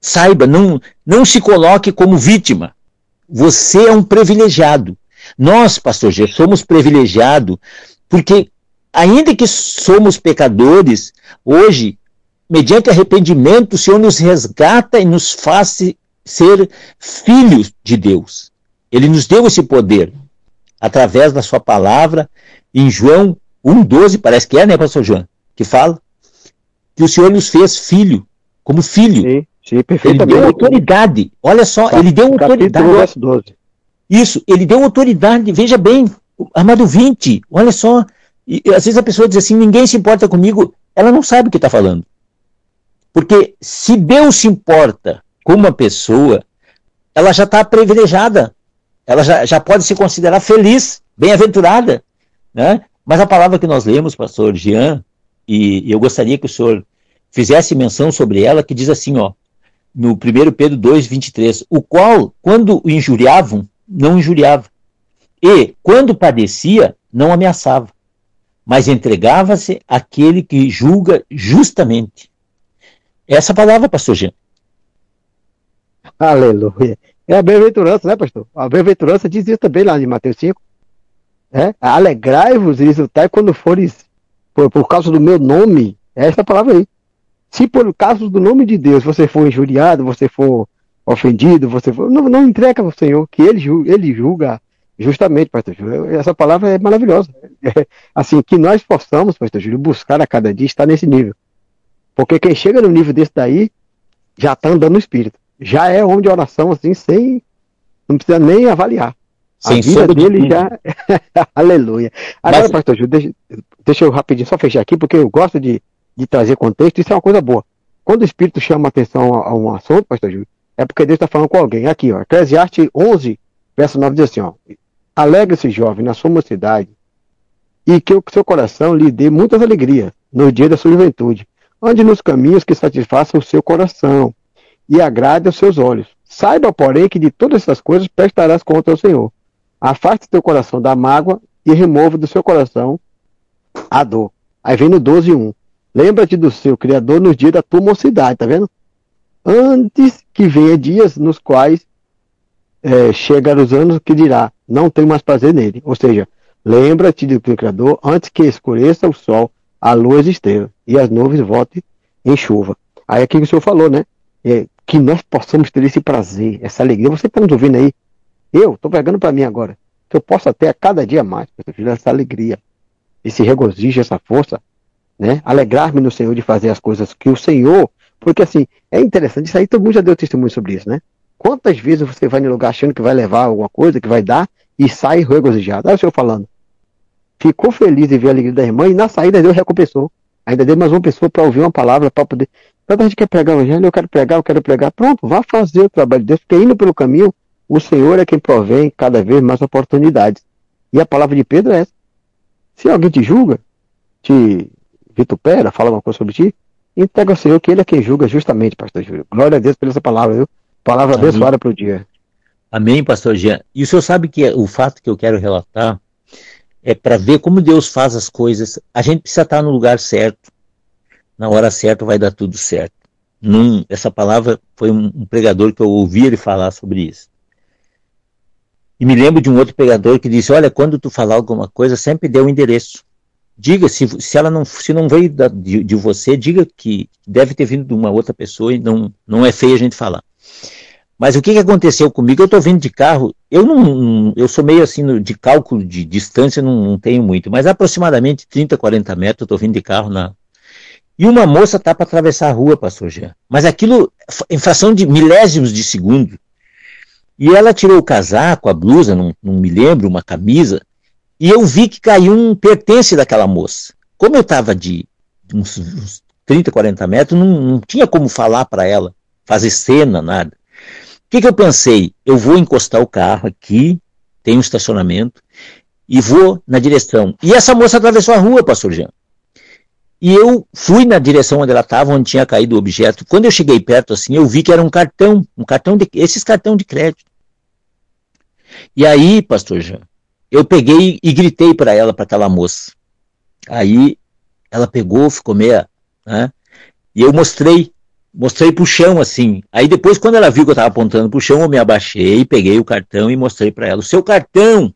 Saiba, não, não se coloque como vítima. Você é um privilegiado. Nós, pastor G, somos privilegiados porque, ainda que somos pecadores, hoje, mediante arrependimento, o Senhor nos resgata e nos faz ser filhos de Deus. Ele nos deu esse poder através da sua palavra em João 1,12, parece que é, né, pastor João? Que fala que o Senhor nos fez filho, como filho. Sim, sim, Ele deu autoridade. Olha só, ele deu autoridade. 12. Isso, ele deu autoridade. Veja bem, amado 20, olha só. E, às vezes a pessoa diz assim: ninguém se importa comigo. Ela não sabe o que está falando. Porque se Deus se importa com uma pessoa, ela já está privilegiada ela já, já pode se considerar feliz, bem-aventurada. Né? Mas a palavra que nós lemos, pastor Jean, e, eu gostaria que o senhor fizesse menção sobre ela, que diz assim, ó, no 1 Pedro 2, 23, o qual, quando o injuriavam, não injuriava, e, quando padecia, não ameaçava, mas entregava-se àquele que julga justamente. Essa palavra, pastor Jean. Aleluia. É a bem-aventurança, né, pastor? A bem-aventurança diz isso também lá em Mateus 5. É? Alegrai-vos e exultai quando fores, por, por causa do meu nome. É essa palavra aí. Se por causa do nome de Deus você for injuriado, você for ofendido, você for. Não, não entrega ao Senhor, que ele, ele julga justamente, pastor Júlio. Essa palavra é maravilhosa. É, assim, que nós possamos, pastor Júlio, buscar a cada dia estar nesse nível. Porque quem chega no nível desse daí já está andando no espírito já é homem de oração, assim, sem. Não precisa nem avaliar. Sem a vida dele de... já. [laughs] Aleluia. Agora, Mas... pastor Júlio, deixa, deixa, eu rapidinho só fechar aqui, porque eu gosto de, de trazer contexto, isso é uma coisa boa. Quando o Espírito chama atenção a, a um assunto, pastor Júlio, é porque Deus está falando com alguém. Aqui, ó, Eclesiastes 11, verso 9 diz assim, ó. Alegre-se, jovem, na sua mocidade, e que o seu coração lhe dê muitas alegrias no dia da sua juventude. Ande nos caminhos que satisfaçam o seu coração e agrade aos seus olhos. Saiba, porém, que de todas essas coisas prestarás conta ao Senhor. Afaste teu coração da mágoa e remova do seu coração a dor. Aí vem no 12, 1. Lembra-te do seu Criador nos dias da tua mocidade, tá vendo? Antes que venha dias nos quais é, chegar os anos que dirá, não tenho mais prazer nele. Ou seja, lembra-te do Criador antes que escureça o sol, a lua e estrelas, e as nuvens voltem em chuva. Aí aqui o senhor falou, né? É, que nós possamos ter esse prazer, essa alegria. Você está nos ouvindo aí? Eu estou pegando para mim agora. Que eu possa ter a cada dia mais, essa alegria, esse regozijo, essa força, né? Alegrar-me no Senhor de fazer as coisas que o Senhor. Porque assim, é interessante, isso aí todo mundo já deu testemunho sobre isso, né? Quantas vezes você vai no lugar achando que vai levar alguma coisa, que vai dar, e sai regozijado? Olha o Senhor falando. Ficou feliz em ver a alegria da irmã e na saída Deus recompensou. Ainda deu mais uma pessoa para ouvir uma palavra, para poder. Quando a gente quer pregar o evangelho, eu quero pregar, eu quero pregar. Pronto, vá fazer o trabalho de Deus, porque indo pelo caminho, o Senhor é quem provém cada vez mais oportunidades. E a palavra de Pedro é essa. Se alguém te julga, te vitupera, fala uma coisa sobre ti, entrega ao Senhor que Ele é quem julga justamente, pastor Júlio. Glória a Deus por essa palavra, viu? Palavra Amém. abençoada para o dia. Amém, pastor Jean. E o senhor sabe que o fato que eu quero relatar é para ver como Deus faz as coisas. A gente precisa estar no lugar certo na hora certa vai dar tudo certo. Num, essa palavra foi um, um, pregador que eu ouvi ele falar sobre isso. E me lembro de um outro pregador que disse: Olha, quando tu falar alguma coisa, sempre dê o um endereço. diga se, se ela não se não veio da, de, de, você, diga que deve ter vindo de uma outra pessoa e não não é feio a gente falar. Mas o que, que aconteceu comigo? Eu estou vindo de carro, eu não, eu sou meio assim de cálculo de distância, não, não tenho muito, mas aproximadamente 30, 40 metros, eu estou vindo de carro na, e uma moça está para atravessar a rua, pastor Jean. Mas aquilo, em fração de milésimos de segundo. E ela tirou o casaco, a blusa, não, não me lembro, uma camisa, e eu vi que caiu um pertence daquela moça. Como eu estava de uns, uns 30, 40 metros, não, não tinha como falar para ela, fazer cena, nada. Que, que eu pensei? Eu vou encostar o carro aqui, tem um estacionamento, e vou na direção. E essa moça atravessou a rua, pastor Jean. E eu fui na direção onde ela estava, onde tinha caído o objeto. Quando eu cheguei perto, assim, eu vi que era um cartão, um cartão de esses cartão de crédito. E aí, pastor Jean, eu peguei e gritei para ela, para aquela moça. Aí ela pegou, ficou meia, né? E eu mostrei, mostrei pro chão assim. Aí depois, quando ela viu que eu estava apontando pro chão, eu me abaixei, peguei o cartão e mostrei para ela. O seu cartão!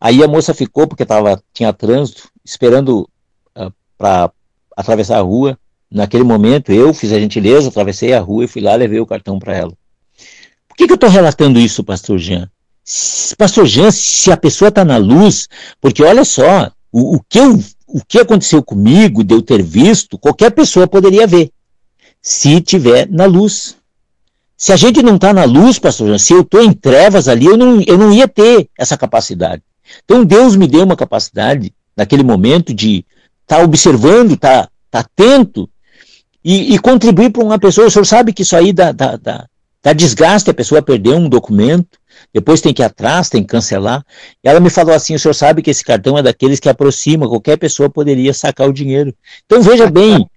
Aí a moça ficou, porque tava, tinha trânsito, esperando uh, ah, para atravessar a rua. Naquele momento, eu fiz a gentileza, atravessei a rua e fui lá levei o cartão para ela. Por que, que eu estou relatando isso, pastor Jean? Pastor Jean, se a pessoa está na luz, porque olha só, o, o, que eu, o que aconteceu comigo, de eu ter visto, qualquer pessoa poderia ver, se tiver na luz. Se a gente não está na luz, pastor Jean, se eu estou em trevas ali, eu não, eu não ia ter essa capacidade. Então Deus me deu uma capacidade, naquele momento, de estar tá observando, estar tá, tá atento e, e contribuir para uma pessoa. O senhor sabe que isso aí dá, dá, dá, dá desgaste, a pessoa perdeu um documento, depois tem que ir atrás, tem que cancelar. E ela me falou assim: o senhor sabe que esse cartão é daqueles que aproxima, qualquer pessoa poderia sacar o dinheiro. Então veja bem,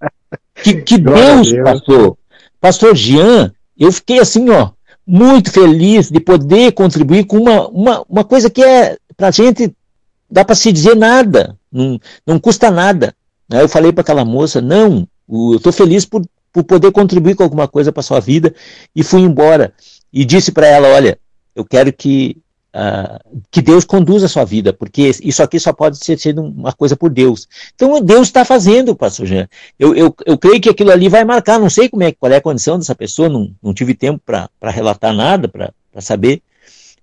que, que Deus, Deus passou. Pastor Jean, eu fiquei assim, ó, muito feliz de poder contribuir com uma, uma, uma coisa que é, para a gente, dá para se dizer nada, não, não custa nada. Eu falei para aquela moça: não, eu estou feliz por, por poder contribuir com alguma coisa para sua vida, e fui embora. E disse para ela: olha, eu quero que, uh, que Deus conduza a sua vida, porque isso aqui só pode ser sendo uma coisa por Deus. Então Deus está fazendo, pastor Jean. Eu, eu, eu creio que aquilo ali vai marcar, não sei como é, qual é a condição dessa pessoa, não, não tive tempo para relatar nada, para saber,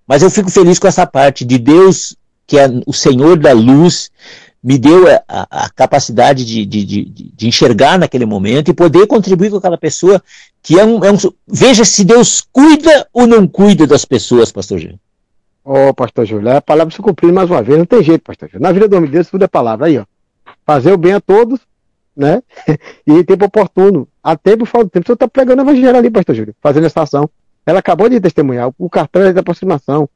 mas eu fico feliz com essa parte de Deus, que é o Senhor da luz, me deu a, a capacidade de, de, de, de, enxergar naquele momento e poder contribuir com aquela pessoa que é um, é um, Veja se Deus cuida ou não cuida das pessoas, pastor Júlio. Ô, oh, pastor Júlio, a palavra se cumprir mais uma vez, não tem jeito, pastor Júlio. Na vida do homem de Deus, tudo é palavra. Aí, ó. Fazer o bem a todos, né? [laughs] e em tempo oportuno. A tempo fora do tempo. Senhor está pregando evangelho ali, pastor Júlio, fazendo essa ação. Ela acabou de testemunhar. O cartão é de aproximação.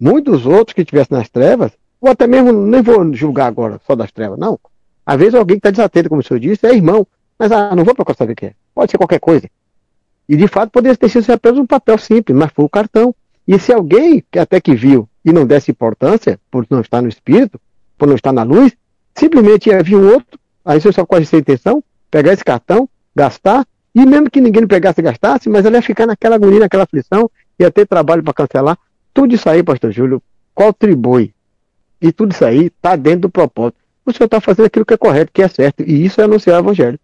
Muitos outros que estivessem nas trevas ou até mesmo, nem vou julgar agora só das trevas, não. Às vezes alguém que está desatento, como o senhor disse, é irmão, mas ah, não vou procurar saber o que é. Pode ser qualquer coisa. E de fato poderia ter sido apenas um papel simples, mas foi o cartão. E se alguém que até que viu e não desse importância, por não estar no espírito, por não estar na luz, simplesmente ia vir um outro, aí você só com essa intenção, pegar esse cartão, gastar, e mesmo que ninguém pegasse e gastasse, mas ele ia ficar naquela agonia, naquela aflição, ia ter trabalho para cancelar. Tudo isso aí, pastor Júlio, contribui e tudo isso aí está dentro do propósito. O senhor está fazendo aquilo que é correto, que é certo. E isso é anunciar o evangelho.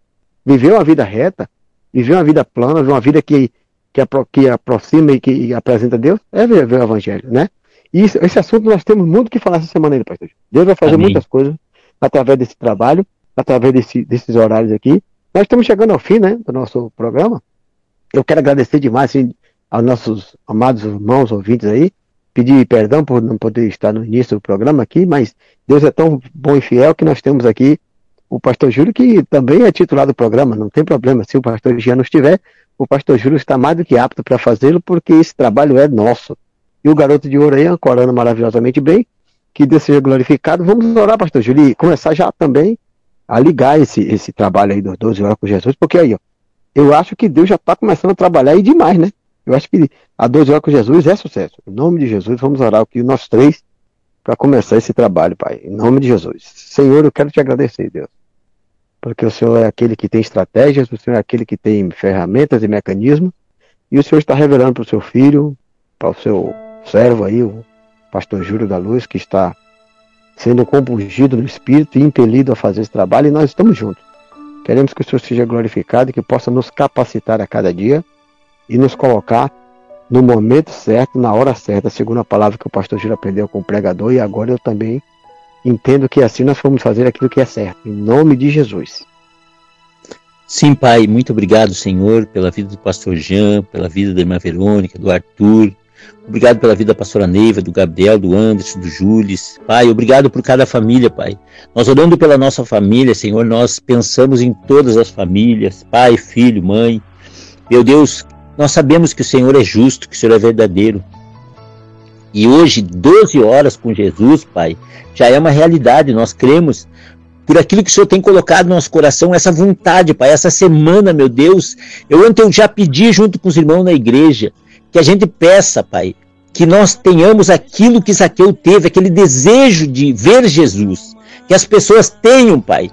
Viver uma vida reta, viver uma vida plana, uma vida que, que, apro que aproxima e que apresenta Deus, é viver o evangelho, né? E isso, esse assunto nós temos muito que falar essa semana aí, pastor. Deus vai fazer Amém. muitas coisas através desse trabalho, através desse, desses horários aqui. Nós estamos chegando ao fim, né, do nosso programa. Eu quero agradecer demais assim, aos nossos amados irmãos ouvintes aí, pedir perdão por não poder estar no início do programa aqui, mas Deus é tão bom e fiel que nós temos aqui o pastor Júlio, que também é titular do programa, não tem problema. Se o pastor Jean não estiver, o pastor Júlio está mais do que apto para fazê-lo, porque esse trabalho é nosso. E o garoto de ouro aí, ancorando maravilhosamente bem, que Deus seja glorificado. Vamos orar, pastor Júlio, e começar já também a ligar esse, esse trabalho aí dos 12 horas com Jesus, porque aí, ó, eu acho que Deus já está começando a trabalhar aí demais, né? Eu acho que a 12 horas com Jesus é sucesso. Em nome de Jesus, vamos orar aqui nós três para começar esse trabalho, Pai. Em nome de Jesus. Senhor, eu quero te agradecer, Deus. Porque o Senhor é aquele que tem estratégias, o Senhor é aquele que tem ferramentas e mecanismos. E o Senhor está revelando para o seu filho, para o seu servo aí, o pastor Júlio da Luz, que está sendo compungido no espírito e impelido a fazer esse trabalho, e nós estamos juntos. Queremos que o Senhor seja glorificado e que possa nos capacitar a cada dia e nos colocar no momento certo, na hora certa, segundo a palavra que o pastor Giro aprendeu com o pregador, e agora eu também entendo que assim nós vamos fazer aquilo que é certo, em nome de Jesus. Sim, Pai, muito obrigado, Senhor, pela vida do pastor Jean, pela vida da irmã Verônica, do Arthur. Obrigado pela vida da pastora Neiva, do Gabriel, do Anderson, do Jules. Pai, obrigado por cada família, Pai. Nós orando pela nossa família, Senhor, nós pensamos em todas as famílias, pai, filho, mãe. Meu Deus, nós sabemos que o Senhor é justo, que o Senhor é verdadeiro. E hoje, 12 horas com Jesus, Pai, já é uma realidade. Nós cremos por aquilo que o Senhor tem colocado no nosso coração, essa vontade, Pai, essa semana, meu Deus. Eu ontem já pedi junto com os irmãos na igreja que a gente peça, Pai, que nós tenhamos aquilo que Zaqueu teve, aquele desejo de ver Jesus. Que as pessoas tenham, Pai,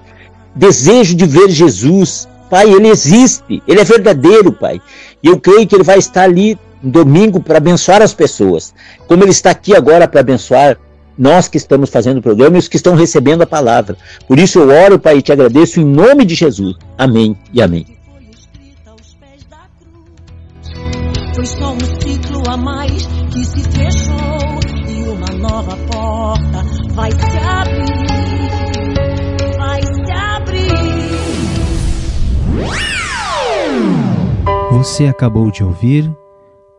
desejo de ver Jesus. Pai, ele existe, ele é verdadeiro, Pai. E eu creio que ele vai estar ali no domingo para abençoar as pessoas, como ele está aqui agora para abençoar nós que estamos fazendo o programa e os que estão recebendo a palavra. Por isso eu oro, Pai, e te agradeço em nome de Jesus. Amém e amém. Foi só um ciclo a mais que se fechou e uma nova porta vai se abrir. Vai se abrir. Você acabou de ouvir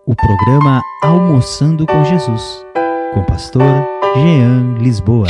o programa Almoçando com Jesus, com pastor Jean Lisboa.